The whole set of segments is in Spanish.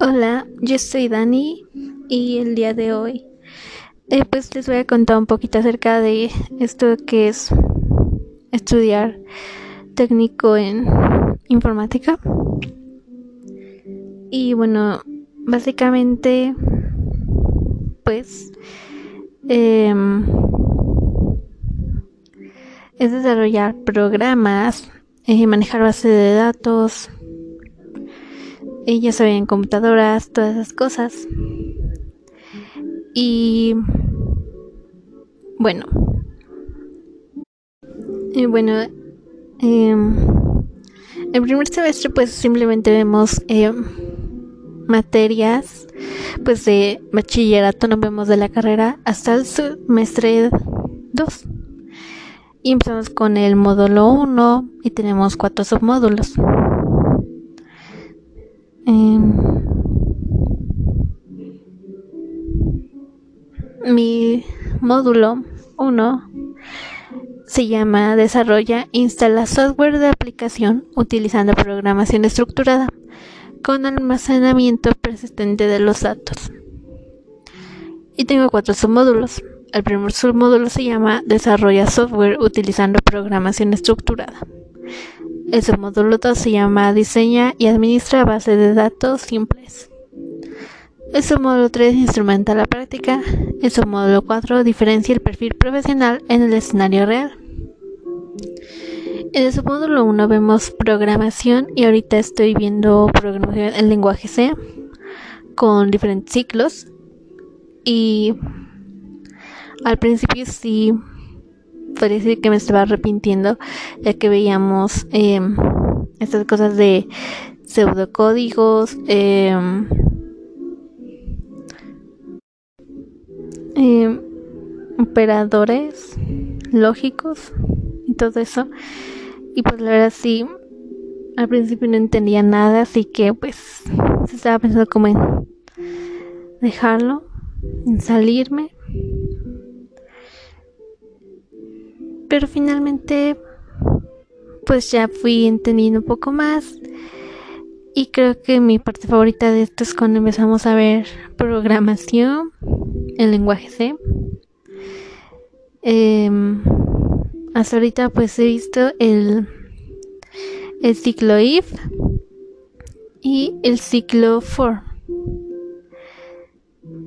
Hola, yo soy Dani y el día de hoy eh, pues les voy a contar un poquito acerca de esto que es estudiar técnico en informática. Y bueno, básicamente pues em, es desarrollar programas, eh, manejar bases de datos, ya saben, computadoras, todas esas cosas. Y bueno, y bueno, em, el primer semestre pues simplemente vemos em, materias pues de bachillerato, no vemos de la carrera hasta el semestre 2. Y empezamos con el módulo 1 y tenemos cuatro submódulos. Em, mi módulo 1 se llama Desarrolla, instala software de aplicación utilizando programación estructurada con almacenamiento persistente de los datos. Y tengo cuatro submódulos. El primer submódulo se llama Desarrolla software utilizando programación estructurada. El submódulo 2 se llama Diseña y administra bases de datos simples. El submódulo 3 instrumenta la práctica. El submódulo 4 diferencia el perfil profesional en el escenario real. En el submódulo 1 vemos programación y ahorita estoy viendo programación en lenguaje C con diferentes ciclos y al principio sí parece que me estaba arrepintiendo ya que veíamos em, estas cosas de pseudocódigos, em, operadores lógicos y todo eso. Y pues la verdad sí, al principio no entendía nada, así que pues se estaba pensando como en dejarlo, en salirme pero finalmente pues ya fui entendiendo un poco más y creo que mi parte favorita de esto es cuando empezamos a ver programación en lenguaje C. Em, hasta ahorita pues he visto el, el ciclo if y el ciclo for.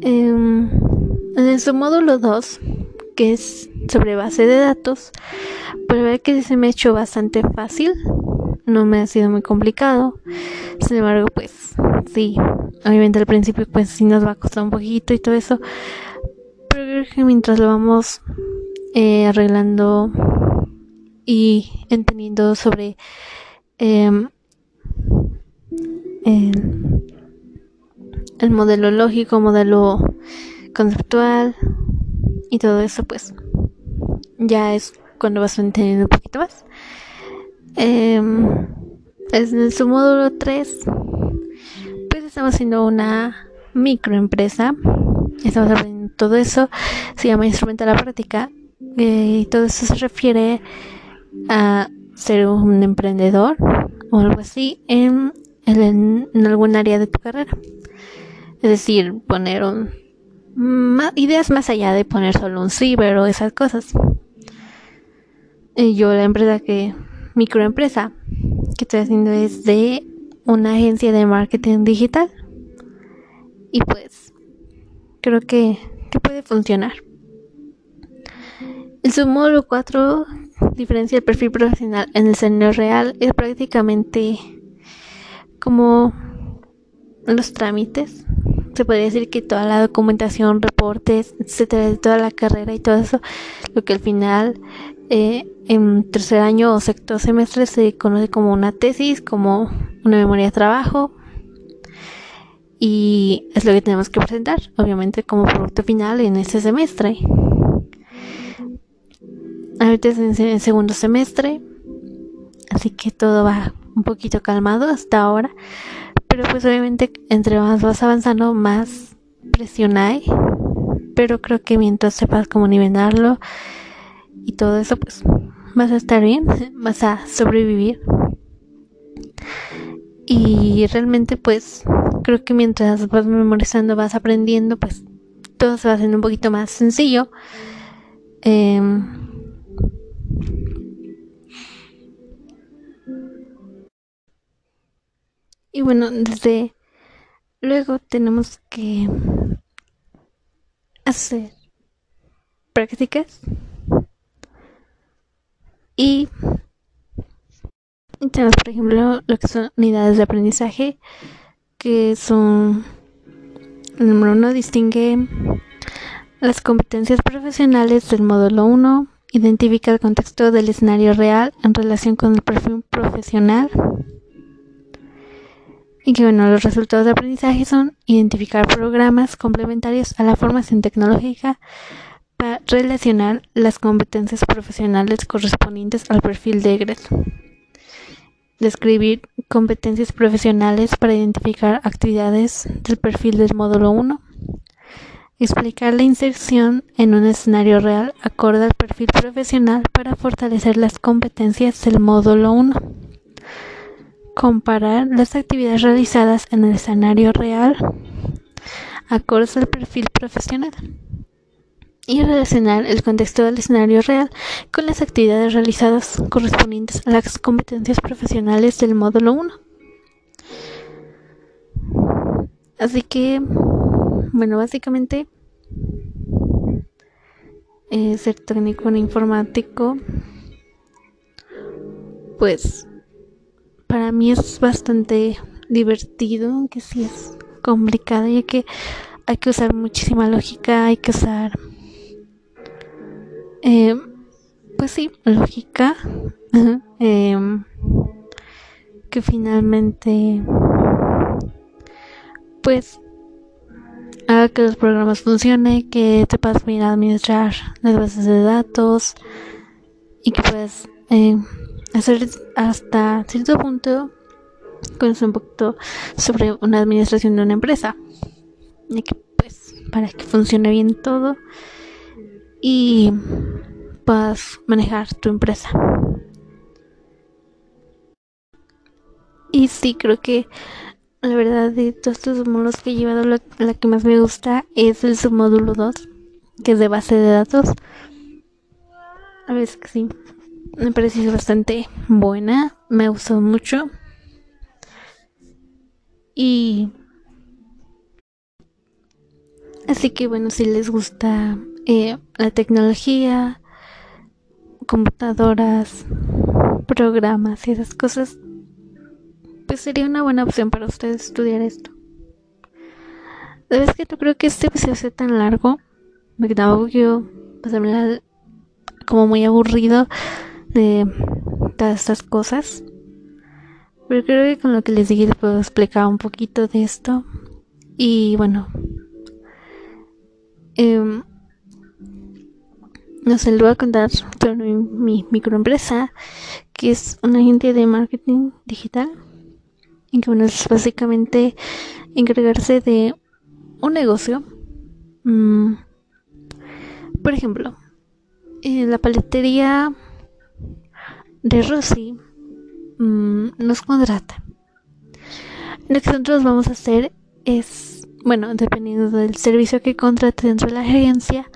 Em, en su módulo 2, que es sobre base de datos, pero ver que se me ha hecho bastante fácil, no me ha sido muy complicado. Sin embargo, pues sí, obviamente al principio pues sí nos va a costar un poquito y todo eso, pero creo que mientras lo vamos eh, arreglando y entendiendo sobre em, el, el modelo lógico, modelo conceptual y todo eso, pues ya es cuando vas entendiendo un poquito más. en su módulo 3, pues estamos haciendo una microempresa. Estamos aprendiendo todo eso. Se llama instrumento la práctica. Eh, y todo eso se refiere a ser un emprendedor o algo así en, en, en algún área de tu carrera. Es decir, poner un, ideas más allá de poner solo un ciber o esas cosas. Y yo la empresa que, microempresa que estoy haciendo es de una agencia de marketing digital. Y pues creo que, que puede funcionar. El submódulo 4 diferencia el perfil profesional en el escenario real es prácticamente como los trámites se podría decir que toda la documentación, reportes, etcétera, de toda la carrera y todo eso, lo que al final eh, en tercer año o sexto semestre se conoce como una tesis, como una memoria de trabajo. Y es lo que tenemos que presentar, obviamente, como producto final en este semestre. Ahorita es en segundo semestre, así que todo va un poquito calmado hasta ahora. Pero pues obviamente entre más vas avanzando, más presión hay. Pero creo que mientras sepas cómo nivelarlo y todo eso, pues vas a estar bien, vas a sobrevivir. y realmente pues creo que mientras vas memorizando vas aprendiendo pues todo se va haciendo un poquito más sencillo em, y bueno desde luego tenemos que hacer prácticas y tenemos, por ejemplo, lo que son unidades de aprendizaje, que son, el número uno distingue las competencias profesionales del módulo 1, identifica el contexto del escenario real en relación con el perfil profesional. Y que bueno, los resultados de aprendizaje son identificar programas complementarios a la formación tecnológica para relacionar las competencias profesionales correspondientes al perfil de egreso. Describir competencias profesionales para identificar actividades del perfil del módulo 1, explicar la inserción en un escenario real acorde al perfil profesional para fortalecer las competencias del módulo 1, comparar las actividades realizadas en el escenario real acorde al perfil profesional y relacionar el contexto del escenario real con las actividades realizadas correspondientes a las competencias profesionales del módulo 1. Así que, bueno, básicamente, eh, ser técnico en informático, pues para mí es bastante divertido, aunque sí es complicado, ya que hay que usar muchísima lógica, hay que usar eh, pues sí, lógica. Em, que finalmente, pues, haga que los programas funcionen, que te puedas bien administrar las bases de datos y que puedas eh, hacer hasta cierto punto conocer un poquito sobre una administración de una empresa. Y que, pues, para que funcione bien todo y puedas manejar tu empresa. Y sí, creo que la verdad de todos estos módulos que he llevado, la, que más me gusta es el submódulo 2, que es de base de datos. A veces que sí, me parece bastante buena, me gustó mucho. Y así que bueno, si les gusta eh, la tecnología, computadoras, programas y esas cosas, pues sería una buena opción para ustedes estudiar esto. ¿Sabes que no creo que este episodio sea tan largo? Me quedaba yo pasarme como muy aburrido de todas estas cosas. Pero creo que con lo que les dije les puedo explicar un poquito de esto. Y bueno. Eh, no sé, les voy a contar sobre mi, microempresa, que es una agente de marketing digital. Y que es básicamente encargarse de un negocio. Mm, por ejemplo, la paletería de Rosy mm, nos contrata. Lo que nosotros vamos a hacer es, bueno, dependiendo del servicio que contrate dentro de la agencia,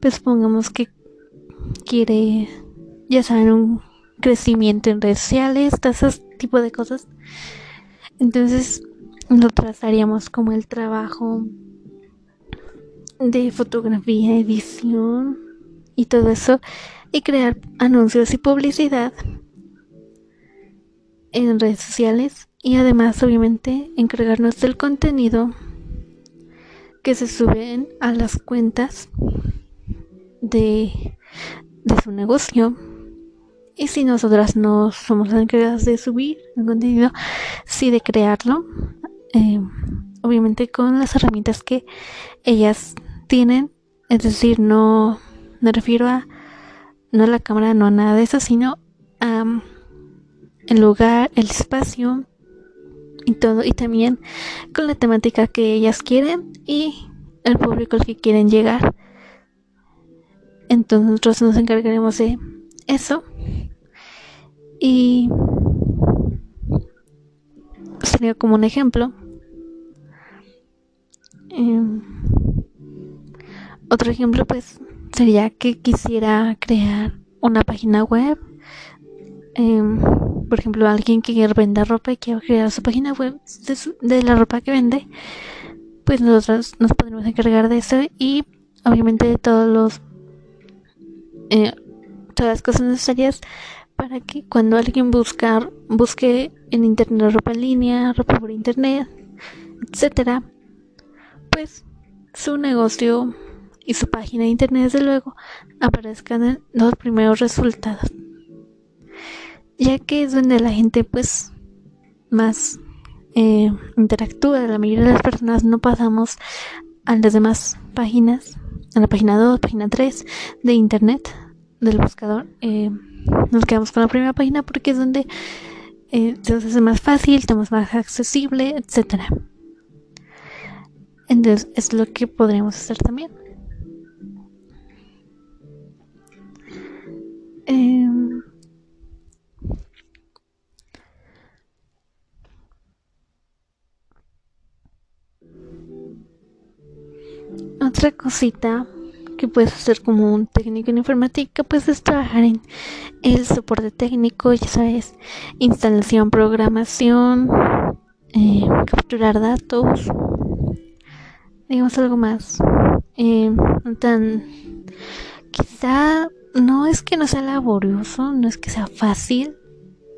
pues pongamos que quiere, ya saben, un crecimiento en redes sociales, todo ese tipo de cosas. Entonces, nosotros haríamos como el trabajo de fotografía, edición y todo eso, y crear anuncios y publicidad en redes sociales y además obviamente encargarnos del contenido que se suben a las cuentas de de su negocio. Y si nosotras no somos las encargadas de subir el contenido, sí de crearlo. Eh, obviamente con las herramientas que ellas tienen. Es decir, no me refiero a no a la cámara, no a nada de eso, sino a el lugar, el espacio y todo. Y también con la temática que ellas quieren y el público al que quieren llegar. Entonces nosotros nos encargaremos de eso. Y sería como un ejemplo. Em, otro ejemplo pues sería que quisiera crear una página web. Em, por ejemplo, alguien que vender ropa y quiere crear su página web de, la ropa que vende, pues nosotros nos podemos encargar de eso y obviamente de todos los eh, todas las cosas necesarias para que cuando alguien buscar busque en internet ropa en línea, ropa por internet, etcétera, pues su negocio y su página de internet desde luego aparezcan en los primeros resultados. Ya que es donde la gente pues más eh, interactúa la mayoría de las personas no pasamos a las demás páginas a la página 2 página 3 de internet del buscador eh, nos quedamos con la primera página porque es donde eh, se nos hace más fácil, estamos más accesible, etcétera. Entonces es lo que podríamos hacer también. Em, otra cosita que puedes hacer como un técnico en informática, pues es trabajar en el soporte técnico, ya sabes, instalación, programación, eh, capturar datos, digamos algo más. Eh, tan quizá no es que no sea laborioso, no es que sea fácil,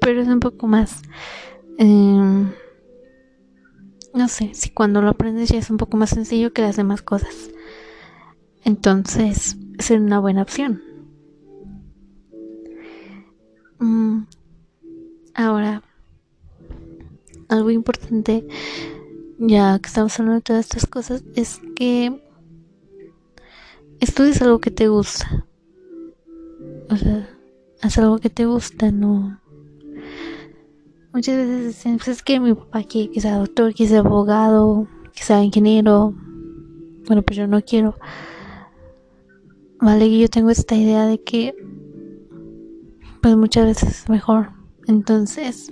pero es un poco más eh, no sé, si cuando lo aprendes ya es un poco más sencillo que las demás cosas. Entonces, es una buena opción. Mm, ahora, algo importante, ya que estamos hablando de todas estas cosas, es que estudies algo que te gusta. O sea, haz algo que te gusta, no. Muchas veces dicen, pues es que mi papá quiere que sea doctor, que sea abogado, que sea ingeniero. Bueno, pues yo no quiero. Vale, yo tengo esta idea de que pues muchas veces es mejor. Entonces,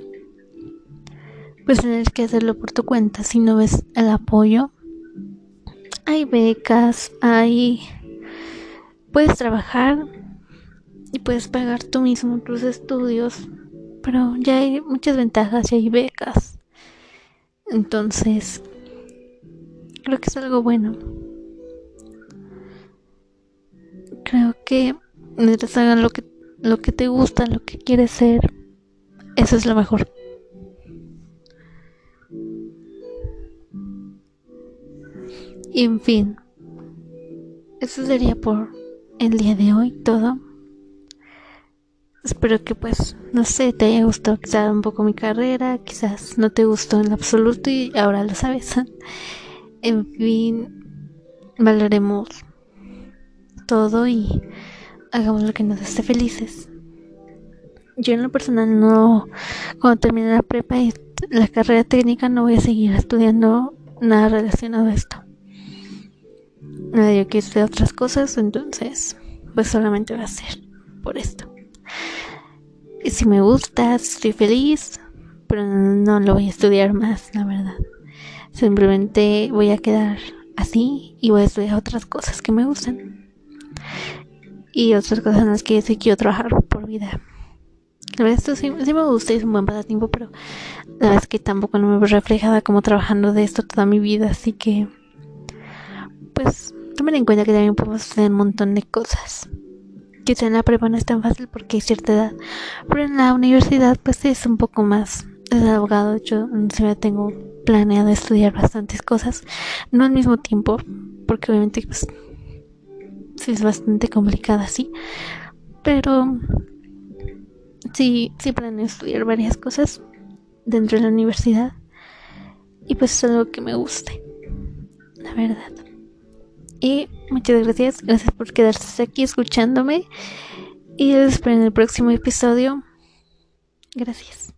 pues tienes que hacerlo por tu cuenta. Si no ves el apoyo, hay becas, hay... Puedes trabajar y puedes pagar tú mismo tus estudios, pero ya hay muchas ventajas y hay becas. Entonces, creo que es algo bueno. Creo que mientras hagan lo que, lo que te gusta, lo que quieres ser, eso es lo mejor. Y en fin, eso sería por el día de hoy todo. Espero que pues, no sé, te haya gustado quizás un poco mi carrera, quizás no te gustó en absoluto y ahora lo sabes. en fin, valoremos todo y hagamos lo que nos hace felices. Yo en lo personal no, cuando termine la prepa y la carrera técnica no voy a seguir estudiando nada relacionado a esto. Nadie quiere estudiar otras cosas, entonces pues solamente va a ser por esto. Y si me gusta, estoy feliz, pero no lo voy a estudiar más, la verdad. Simplemente voy a quedar así y voy a estudiar otras cosas que me gustan y otras cosas en las que sí quiero trabajar por vida. La verdad, esto sí, me gusta y es un buen pasatiempo, pero la verdad es que tampoco no me veo reflejada como trabajando de esto toda mi vida, así que, pues, tomen en cuenta que también podemos hacer un montón de cosas. Quizá en la prepa no es tan fácil porque hay cierta edad, pero en la universidad, pues, es un poco más. Es abogado, yo me tengo planeado estudiar bastantes cosas, no al mismo tiempo, porque obviamente, pues, es bastante complicada, sí. Pero sí, sí planeo estudiar varias cosas dentro de la universidad. Y pues es algo que me guste. La verdad. Y muchas gracias. Gracias por quedarse aquí escuchándome. Y les espero en el próximo episodio. Gracias.